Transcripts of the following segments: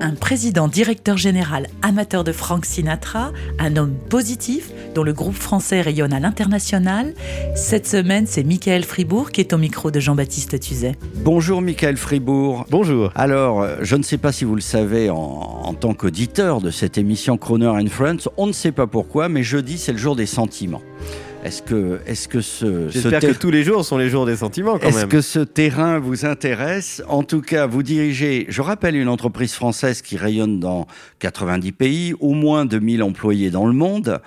Un président directeur général amateur de Frank Sinatra, un homme positif dont le groupe français rayonne à l'international. Cette semaine, c'est Michael Fribourg qui est au micro de Jean-Baptiste Tuzet. Bonjour Michael Fribourg. Bonjour. Alors, euh, je ne sais pas si vous le savez en, en tant qu'auditeur de cette émission Croner and Friends, on ne sait pas pourquoi, mais jeudi c'est le jour des sentiments. Est-ce que, est-ce que ce, ce J'espère ter- que tous les jours sont les jours des sentiments quand est-ce même. que ce terrain vous intéresse? En tout cas, vous dirigez, je rappelle, une entreprise française qui rayonne dans 90 pays, au moins 2000 employés dans le monde.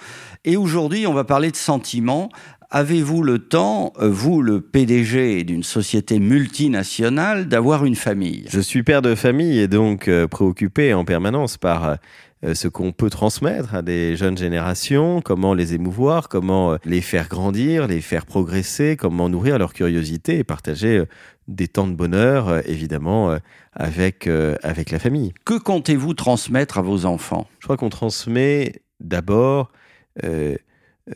Et aujourd'hui, on va parler de sentiments. Avez-vous le temps, euh, vous, le PDG d'une société multinationale, d'avoir une famille? Je suis père de famille et donc euh, préoccupé en permanence par euh, ce qu'on peut transmettre à des jeunes générations, comment les émouvoir, comment euh, les faire grandir, les faire progresser, comment nourrir leur curiosité et partager euh, des temps de bonheur, euh, évidemment, euh, avec, euh, avec la famille. Que comptez-vous transmettre à vos enfants? Je crois qu'on transmet d'abord euh,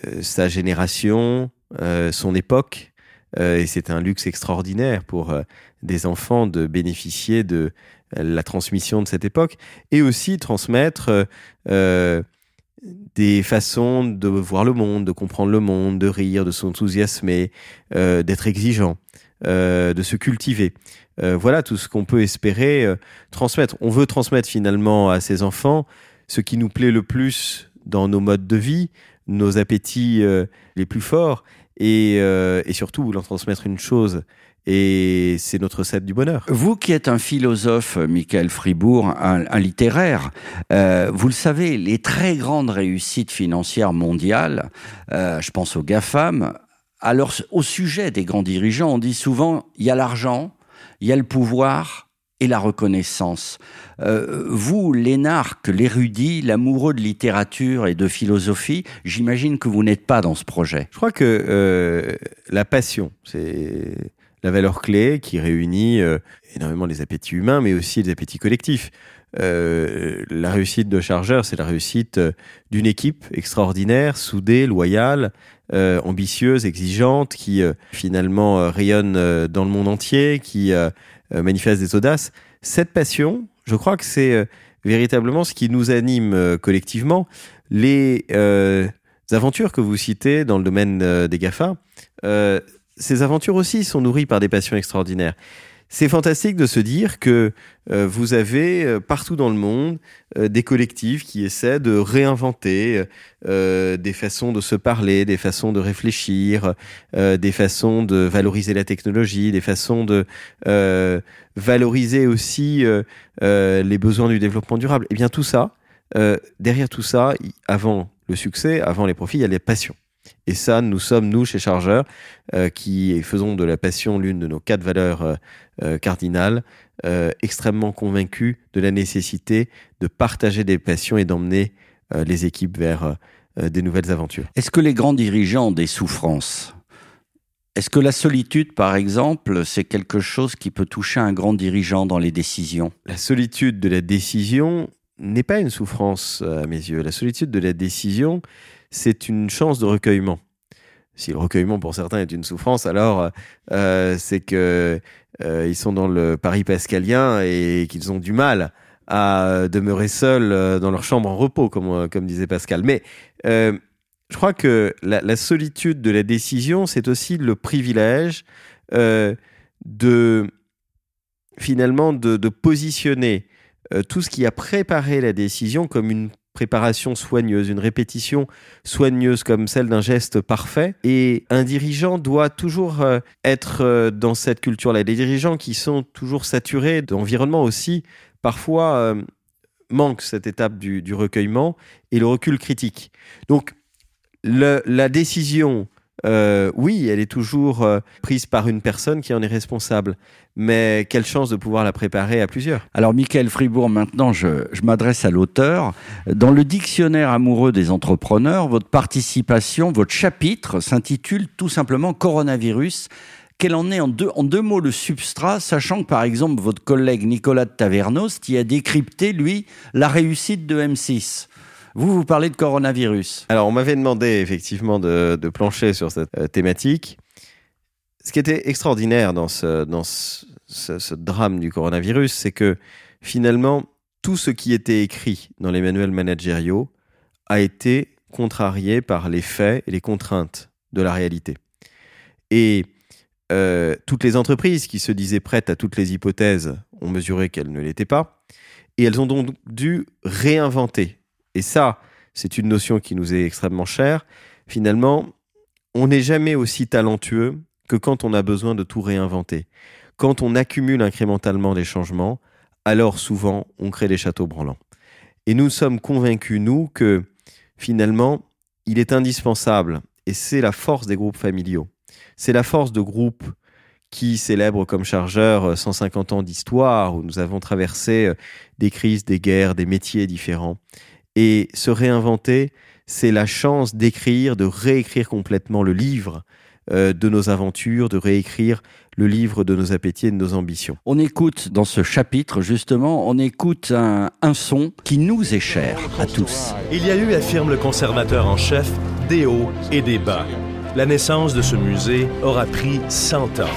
euh, sa génération, euh, son époque, euh, et c'est un luxe extraordinaire pour euh, des enfants de bénéficier de euh, la transmission de cette époque, et aussi transmettre euh, euh, des façons de voir le monde, de comprendre le monde, de rire, de s'enthousiasmer, euh, d'être exigeant, euh, de se cultiver. Euh, voilà tout ce qu'on peut espérer euh, transmettre. On veut transmettre finalement à ses enfants ce qui nous plaît le plus dans nos modes de vie, nos appétits euh, les plus forts, et, euh, et surtout leur transmettre une chose, et c'est notre recette du bonheur. Vous qui êtes un philosophe, Michael Fribourg, un, un littéraire, euh, vous le savez, les très grandes réussites financières mondiales, euh, je pense aux GAFAM, alors au sujet des grands dirigeants, on dit souvent, il y a l'argent, il y a le pouvoir et la reconnaissance. Euh, vous, l'énarque, l'érudit, l'amoureux de littérature et de philosophie, j'imagine que vous n'êtes pas dans ce projet. Je crois que euh, la passion, c'est la valeur clé qui réunit euh, énormément les appétits humains, mais aussi les appétits collectifs. La réussite de Chargeur, c'est la réussite d'une équipe extraordinaire, soudée, loyale, euh, ambitieuse, exigeante, qui euh, finalement euh, rayonne dans le monde entier, qui manifeste des audaces. Cette passion, je crois que c'est véritablement ce qui nous anime collectivement. Les aventures que vous citez dans le domaine des GAFA, ces aventures aussi sont nourries par des passions extraordinaires. C'est fantastique de se dire que euh, vous avez euh, partout dans le monde euh, des collectifs qui essaient de réinventer euh, des façons de se parler, des façons de réfléchir, euh, des façons de valoriser la technologie, des façons de euh, valoriser aussi euh, euh, les besoins du développement durable. Eh bien tout ça, euh, derrière tout ça, avant le succès, avant les profits, il y a les passions. Et ça, nous sommes, nous, chez Chargeur, euh, qui faisons de la passion l'une de nos quatre valeurs euh, euh, cardinales, euh, extrêmement convaincus de la nécessité de partager des passions et d'emmener les équipes vers des nouvelles aventures. Est-ce que les grands dirigeants ont des souffrances Est-ce que la solitude, par exemple, c'est quelque chose qui peut toucher un grand dirigeant dans les décisions? La solitude de la décision n'est pas une souffrance à mes yeux. La solitude de la décision, c'est une chance de recueillement. Si le recueillement pour certains est une souffrance, alors euh, c'est que euh, ils sont dans le Paris pascalien et qu'ils ont du mal à demeurer seuls euh, dans leur chambre en repos, comme, disait Pascal. Mais je crois que la, solitude de la décision, c'est aussi le privilège de finalement de, positionner tout ce qui a préparé la décision comme une préparation soigneuse, une répétition soigneuse comme celle d'un geste parfait. Et un dirigeant doit toujours euh, être euh, dans cette culture-là. Les dirigeants qui sont toujours saturés d'environnement aussi, parfois euh, manquent cette étape du, recueillement et le recul critique. Donc, la décision euh, oui, elle est toujours euh, prise par une personne qui en est responsable. Mais quelle chance de pouvoir la préparer à plusieurs. Alors, Michael Fribourg, maintenant, je, je m'adresse à l'auteur. Dans le dictionnaire amoureux des entrepreneurs, votre participation, votre chapitre s'intitule tout simplement Coronavirus. Quel en est en deux, en deux mots le substrat, sachant que par exemple votre collègue Nicolas de Tavernos y a décrypté, lui, la réussite de M6 vous, vous parlez de coronavirus. Alors, on m'avait demandé effectivement de, plancher sur cette euh, thématique. Ce qui était extraordinaire dans ce drame du coronavirus, c'est que finalement, tout ce qui était écrit dans les manuels managériaux a été contrarié par les faits et les contraintes de la réalité. Et euh, toutes les entreprises qui se disaient prêtes à toutes les hypothèses ont mesuré qu'elles ne l'étaient pas, et elles ont donc dû réinventer et ça, c'est une notion qui nous est extrêmement chère, finalement, on n'est jamais aussi talentueux que quand on a besoin de tout réinventer. Quand on accumule incrémentalement des changements, alors souvent on crée des châteaux branlants. Et nous sommes convaincus, nous, que finalement, il est indispensable, et c'est la force des groupes familiaux, c'est la force de groupes qui célèbrent comme chargeur 150 ans d'histoire, où nous avons traversé des crises, des guerres, des métiers différents. Et se réinventer, c'est la chance d'écrire, de réécrire complètement le livre euh, de nos aventures, de réécrire le livre de nos appétits et de nos ambitions. On écoute dans ce chapitre, justement, on écoute un, un son qui nous est cher à tous. Il y a eu, affirme le conservateur en chef, des hauts et des bas. La naissance de ce musée aura pris 100 ans.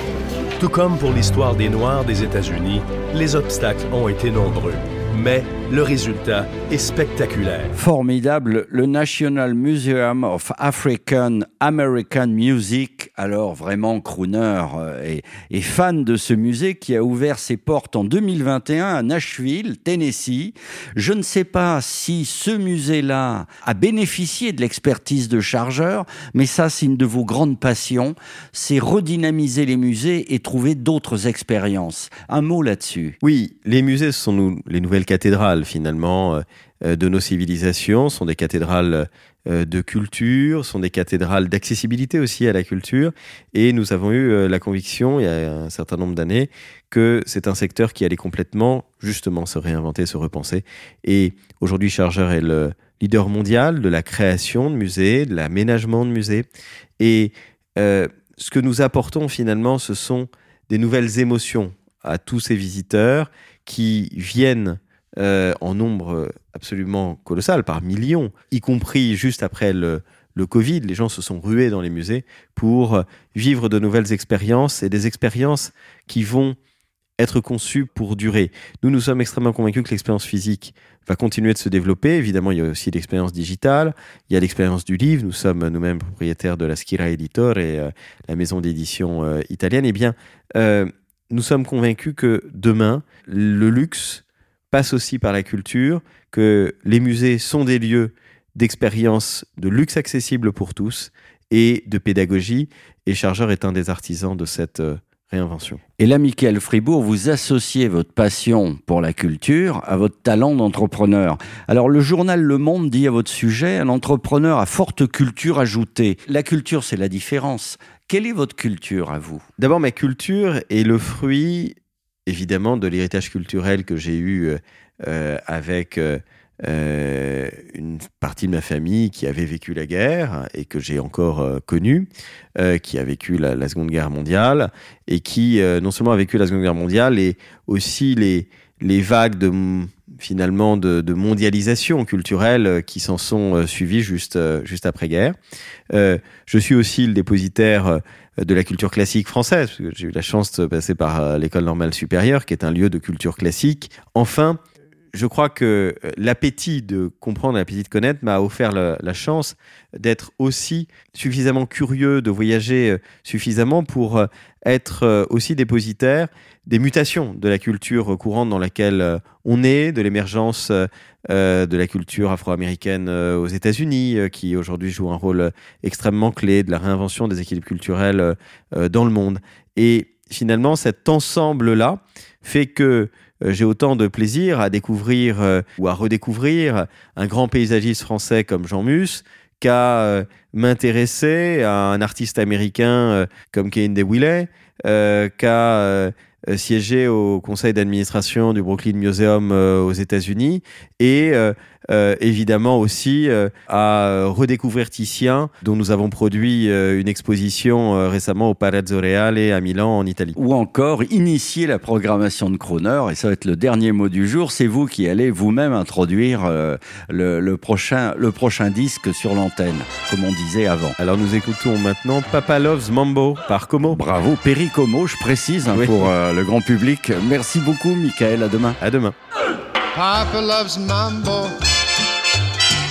Tout comme pour l'histoire des Noirs des États-Unis, les obstacles ont été nombreux mais le résultat est spectaculaire. Formidable, le National Museum of African American Music, alors vraiment crooner et, et, fan de ce musée qui a ouvert ses portes en 2021 à Nashville, Tennessee. Je ne sais pas si ce musée-là a bénéficié de l'expertise de chargeurs, mais ça c'est une de vos grandes passions, c'est redynamiser les musées et trouver d'autres expériences. Un mot là-dessus. Oui, les musées ce sont nous, les nouvelles cathédrales finalement euh, de nos civilisations, sont des cathédrales euh, de culture, sont des cathédrales d'accessibilité aussi à la culture. Et nous avons eu euh, la conviction, il y a un certain nombre d'années, que c'est un secteur qui allait complètement, justement, se réinventer, se repenser. Et aujourd'hui, Chargeur est le leader mondial de la création de musées, de l'aménagement de musées. Et euh, ce que nous apportons finalement, ce sont des nouvelles émotions à tous ces visiteurs qui viennent euh, en nombre absolument colossal, par millions, y compris juste après le, Covid, les gens se sont rués dans les musées pour vivre de nouvelles expériences et des expériences qui vont être conçues pour durer. Nous, nous sommes extrêmement convaincus que l'expérience physique va continuer de se développer. Évidemment, il y a aussi l'expérience digitale, il y a l'expérience du livre. Nous sommes nous-mêmes propriétaires de la Skira Editor et euh, la maison d'édition euh, italienne. Eh bien, nous sommes convaincus que demain, le luxe passe aussi par la culture, que les musées sont des lieux d'expérience de luxe accessible pour tous et de pédagogie. Et Chargeur est un des artisans de cette euh, réinvention. Et là, Michael Fribourg, vous associez votre passion pour la culture à votre talent d'entrepreneur. Alors, le journal Le Monde dit à votre sujet, un entrepreneur à forte culture ajoutée. La culture, c'est la différence. Quelle est votre culture à vous? D'abord, ma culture est le fruit évidemment de l'héritage culturel que j'ai eu euh, avec euh, euh, une partie de ma famille qui avait vécu la guerre et que j'ai encore euh, connu, euh, qui a vécu la, Seconde Guerre mondiale et qui non seulement a vécu la Seconde Guerre mondiale et aussi les, vagues de finalement de mondialisation culturelle qui s'en sont suivies juste juste après guerre. je suis aussi le dépositaire de la culture classique française, parce que j'ai eu la chance de passer par l'école normale supérieure, qui est un lieu de culture classique. Enfin, je crois que l'appétit de comprendre, l'appétit de connaître m'a offert la, la chance d'être aussi suffisamment curieux, de voyager suffisamment pour être aussi dépositaire des mutations de la culture courante dans laquelle on est, de l'émergence euh, de la culture afro-américaine aux États-Unis, qui aujourd'hui joue un rôle extrêmement clé, de la réinvention des équilibres culturels euh, dans le monde. Et finalement, cet ensemble-là fait que j'ai autant de plaisir à découvrir euh, ou à redécouvrir un grand paysagiste français comme Jean Mus qu'à euh, m'intéresser à un artiste américain euh, comme Kane DeWilly, euh, qu'à euh, siéger au conseil d'administration du Brooklyn Museum euh, aux États-Unis. Et euh, évidemment aussi euh, à redécouvrir Titien, dont nous avons produit euh, une exposition euh, récemment au Palazzo Reale à Milan en Italie. Ou encore initier la programmation de Croner, et ça va être le dernier mot du jour, c'est vous qui allez vous-même introduire euh, le, le prochain, le prochain disque sur l'antenne, comme on disait avant. Alors nous écoutons maintenant Papa Loves Mambo par Como. Bravo, Pericomo, je précise hein, Oui. pour euh, le grand public. Merci beaucoup, Michael. À demain. À demain. Papa loves mambo.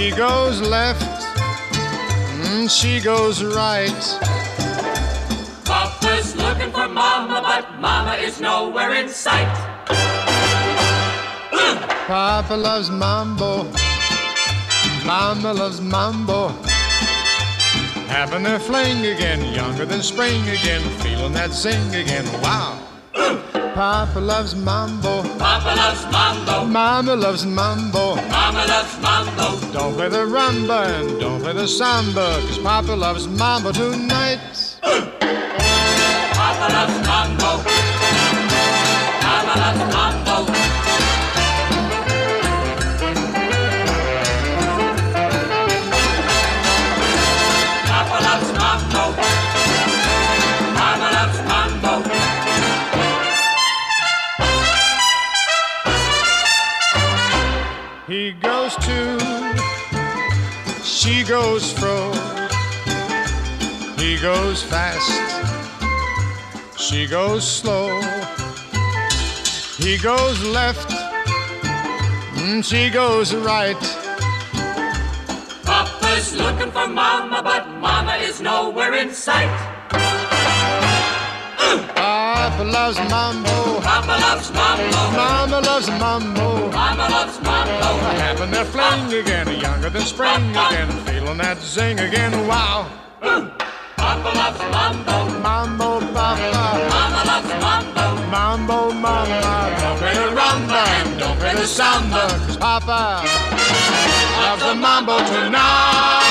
He goes left. Mm, she goes right. Papa's looking for mama, but mama is nowhere in sight. Papa loves mambo. Mama loves mambo. Having their fling again, younger than spring again, feeling that zing again. Wow. Papa loves mambo. Papa loves mambo. Mama loves mambo. Mama loves mambo. Don't play the rumba and don't play the samba, cause Papa loves mambo tonight. Papa loves goes fro. He goes fast, she goes slow. He goes left, mm, she goes right. Papa's looking for mama, but mama is nowhere in sight. Papa loves mambo, Papa loves mambo. Mama loves mambo. Mama loves mambo. Having their fling again, younger than spring again, feeling that zing again. Wow, Papa loves mambo. mambo, papa. Mama loves mambo. Mambo, mama, don't play the rumba and don't play the samba, cause Papa loves the mambo tonight.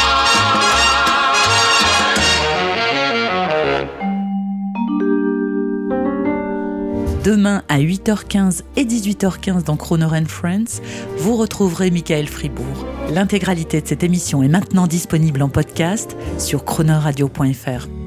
Demain à 8h15 et 18h15 dans Croner Friends, vous retrouverez Michael Fribourg. L'intégralité de cette émission est maintenant disponible en podcast sur chronoradio.fr.